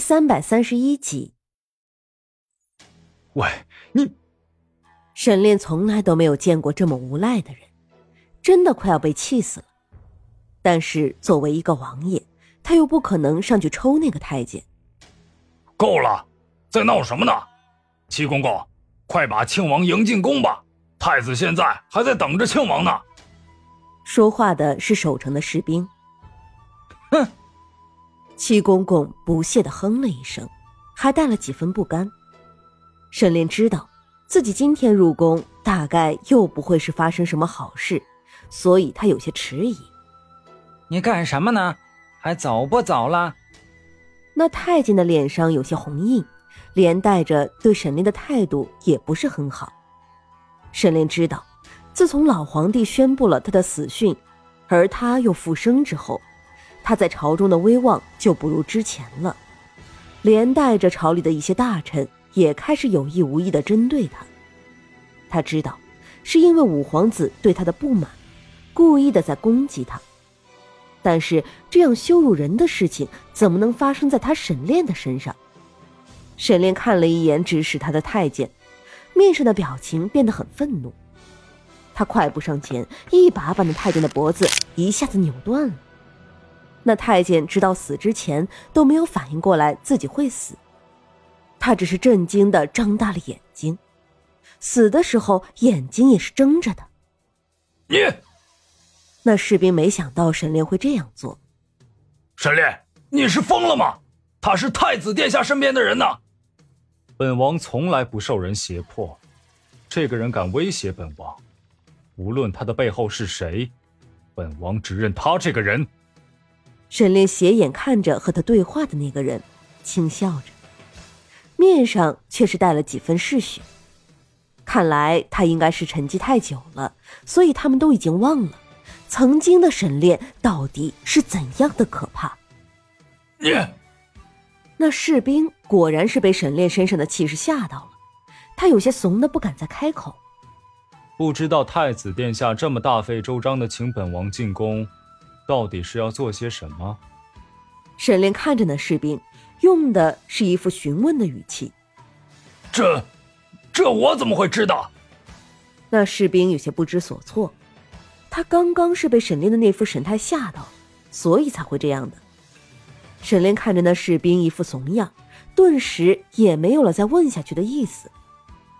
三百三十一集。喂，你！沈炼从来都没有见过这么无赖的人，真的快要被气死了。但是作为一个王爷，他又不可能上去抽那个太监。够了，在闹什么呢？七公公，快把庆王迎进宫吧！太子现在还在等着庆王呢。说话的是守城的士兵。哼！七公公不屑的哼了一声，还带了几分不甘。沈炼知道自己今天入宫，大概又不会是发生什么好事，所以他有些迟疑。你干什么呢？还走不走了？那太监的脸上有些红印，连带着对沈炼的态度也不是很好。沈炼知道，自从老皇帝宣布了他的死讯，而他又复生之后，他在朝中的威望就不如之前了，连带着朝里的一些大臣也开始有意无意的针对他。他知道，是因为五皇子对他的不满，故意的在攻击他。但是这样羞辱人的事情，怎么能发生在他沈炼的身上？沈炼看了一眼指使他的太监，面上的表情变得很愤怒。他快步上前，一把把那太监的脖子一下子扭断了。那太监直到死之前都没有反应过来自己会死，他只是震惊的张大了眼睛，死的时候眼睛也是睁着的。你。那士兵没想到沈炼会这样做。沈炼，你是疯了吗？他是太子殿下身边的人呢。本王从来不受人胁迫，这个人敢威胁本王，无论他的背后是谁，本王只认他这个人。沈炼斜眼看着和他对话的那个人，轻笑着，面上却是带了几分嗜血。看来他应该是沉寂太久了，所以他们都已经忘了。曾经的沈炼到底是怎样的可怕？你，那士兵果然是被沈炼身上的气势吓到了，他有些怂的不敢再开口。不知道太子殿下这么大费周章的请本王进宫，到底是要做些什么？沈炼看着那士兵，用的是一副询问的语气。这，这我怎么会知道？那士兵有些不知所措。他刚刚是被沈炼的那副神态吓到，所以才会这样的。沈炼看着那士兵一副怂样，顿时也没有了再问下去的意思。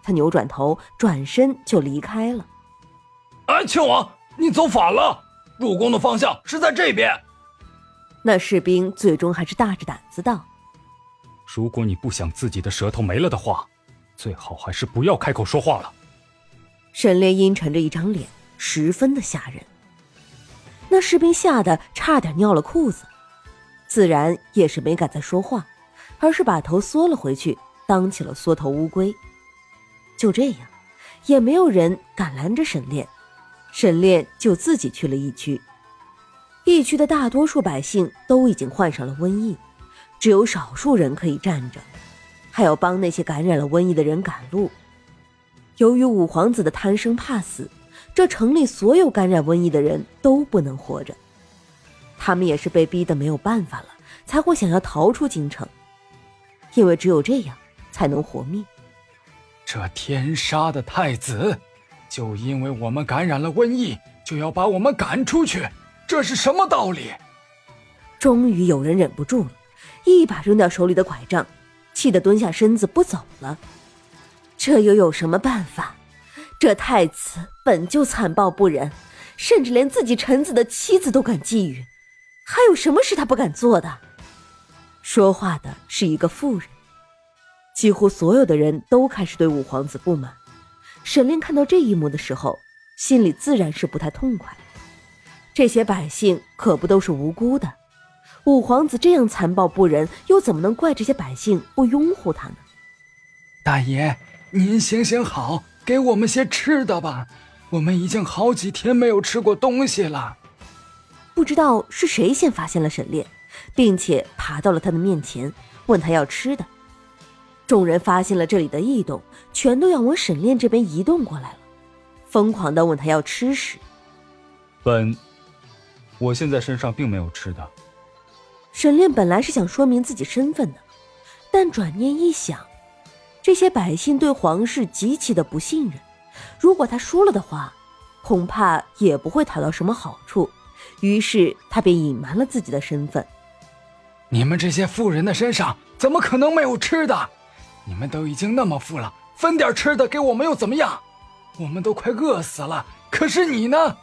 他扭转头，转身就离开了。哎，亲王，你走反了，入宫的方向是在这边。那士兵最终还是大着胆子道：“如果你不想自己的舌头没了的话，最好还是不要开口说话了。”沈炼阴沉着一张脸。十分的吓人，那士兵吓得差点尿了裤子，自然也是没敢再说话，而是把头缩了回去，当起了缩头乌龟。就这样，也没有人敢拦着沈炼，沈炼就自己去了疫区。疫区的大多数百姓都已经患上了瘟疫，只有少数人可以站着，还要帮那些感染了瘟疫的人赶路。由于五皇子的贪生怕死。这城里所有感染瘟疫的人都不能活着，他们也是被逼得没有办法了，才会想要逃出京城，因为只有这样才能活命。这天杀的太子，就因为我们感染了瘟疫，就要把我们赶出去，这是什么道理？终于有人忍不住了，一把扔掉手里的拐杖，气得蹲下身子不走了。这又有什么办法？这太子本就残暴不仁，甚至连自己臣子的妻子都敢觊觎，还有什么是他不敢做的？说话的是一个妇人。几乎所有的人都开始对五皇子不满。沈炼看到这一幕的时候，心里自然是不太痛快。这些百姓可不都是无辜的，五皇子这样残暴不仁，又怎么能怪这些百姓不拥护他呢？大爷，您行行好。给我们些吃的吧，我们已经好几天没有吃过东西了。不知道是谁先发现了沈炼，并且爬到了他的面前，问他要吃的。众人发现了这里的异动，全都要往沈炼这边移动过来了，疯狂的问他要吃食。本，我现在身上并没有吃的。沈炼本来是想说明自己身份的，但转念一想，这些百姓对皇室极其的不信任，如果他输了的话，恐怕也不会讨到什么好处。于是他便隐瞒了自己的身份。你们这些富人的身上怎么可能没有吃的？你们都已经那么富了，分点吃的给我们又怎么样？我们都快饿死了，可是你呢，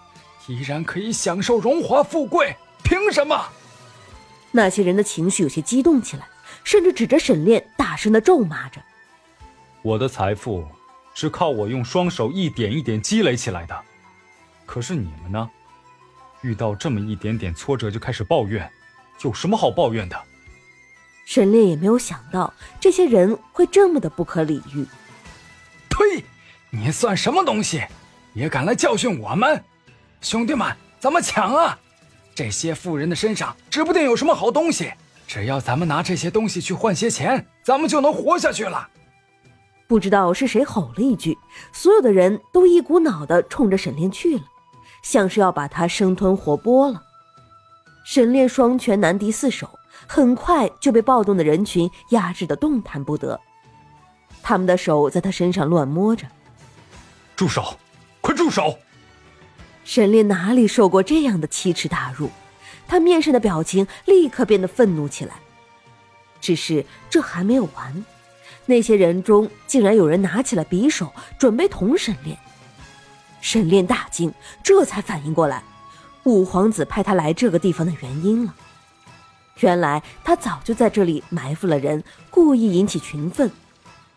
依然可以享受荣华富贵，凭什么？那些人的情绪有些激动起来，甚至指着沈炼大声的咒骂着：“我的财富是靠我用双手一点一点积累起来的，可是你们呢？遇到这么一点点挫折就开始抱怨，有什么好抱怨的？”沈炼也没有想到这些人会这么的不可理喻。呸！你算什么东西，也敢来教训我们？兄弟们，咱们抢啊！这些富人的身上指不定有什么好东西，只要咱们拿这些东西去换些钱，咱们就能活下去了。不知道是谁吼了一句，所有的人都一股脑的冲着沈炼去了，像是要把他生吞活剥了。沈炼双拳难敌四手，很快就被暴动的人群压制的动弹不得。他们的手在他身上乱摸着，住手！快住手！沈炼哪里受过这样的奇耻大辱？他面上的表情立刻变得愤怒起来。只是这还没有完，那些人中竟然有人拿起了匕首，准备捅沈炼。沈炼大惊，这才反应过来，五皇子派他来这个地方的原因了。原来他早就在这里埋伏了人，故意引起群愤，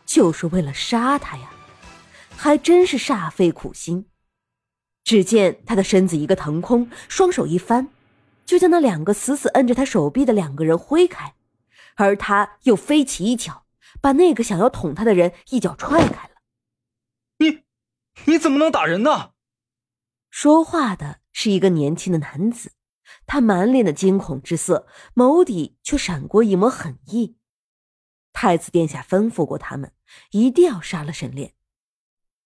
就是为了杀他呀！还真是煞费苦心。只见他的身子一个腾空，双手一翻，就将那两个死死摁着他手臂的两个人挥开，而他又飞起一脚，把那个想要捅他的人一脚踹开了。你，你怎么能打人呢？说话的是一个年轻的男子，他满脸的惊恐之色，眸底却闪过一抹狠意。太子殿下吩咐过他们，一定要杀了沈炼，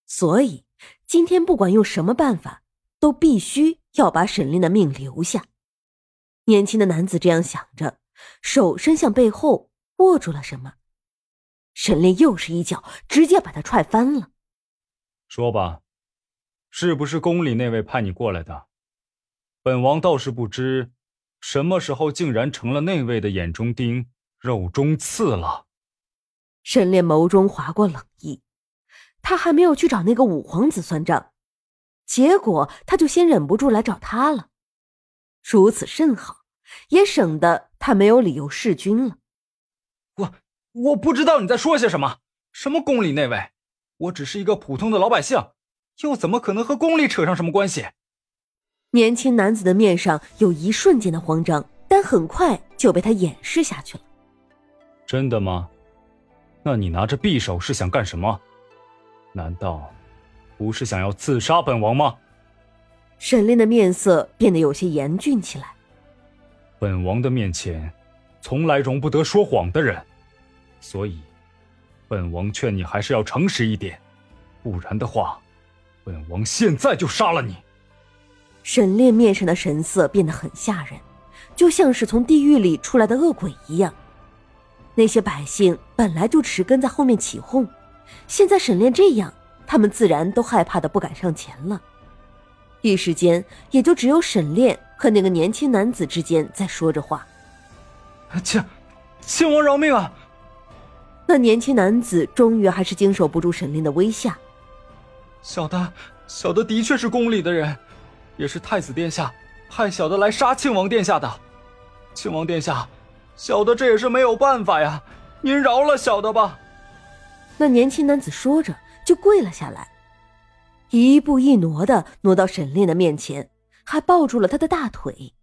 所以。今天不管用什么办法，都必须要把沈炼的命留下。年轻的男子这样想着，手伸向背后握住了什么。沈炼又是一脚，直接把他踹翻了。说吧，是不是宫里那位派你过来的？本王倒是不知，什么时候竟然成了那位的眼中钉、肉中刺了。沈炼眸中划过冷意。他还没有去找那个五皇子算账，结果他就先忍不住来找他了。如此甚好，也省得他没有理由弑君了。我我不知道你在说些什么，什么宫里那位，我只是一个普通的老百姓，又怎么可能和宫里扯上什么关系？年轻男子的面上有一瞬间的慌张，但很快就被他掩饰下去了。真的吗？那你拿着匕首是想干什么？难道不是想要刺杀本王吗？沈炼的面色变得有些严峻起来。本王的面前，从来容不得说谎的人，所以，本王劝你还是要诚实一点，不然的话，本王现在就杀了你。沈炼面上的神色变得很吓人，就像是从地狱里出来的恶鬼一样。那些百姓本来就持跟在后面起哄。现在沈炼这样，他们自然都害怕的不敢上前了。一时间，也就只有沈炼和那个年轻男子之间在说着话。亲，亲王饶命啊！那年轻男子终于还是经受不住沈炼的威吓。小的，小的的确是宫里的人，也是太子殿下派小的来杀庆王殿下的。庆王殿下，小的这也是没有办法呀，您饶了小的吧。那年轻男子说着，就跪了下来，一步一挪的挪到沈炼的面前，还抱住了他的大腿。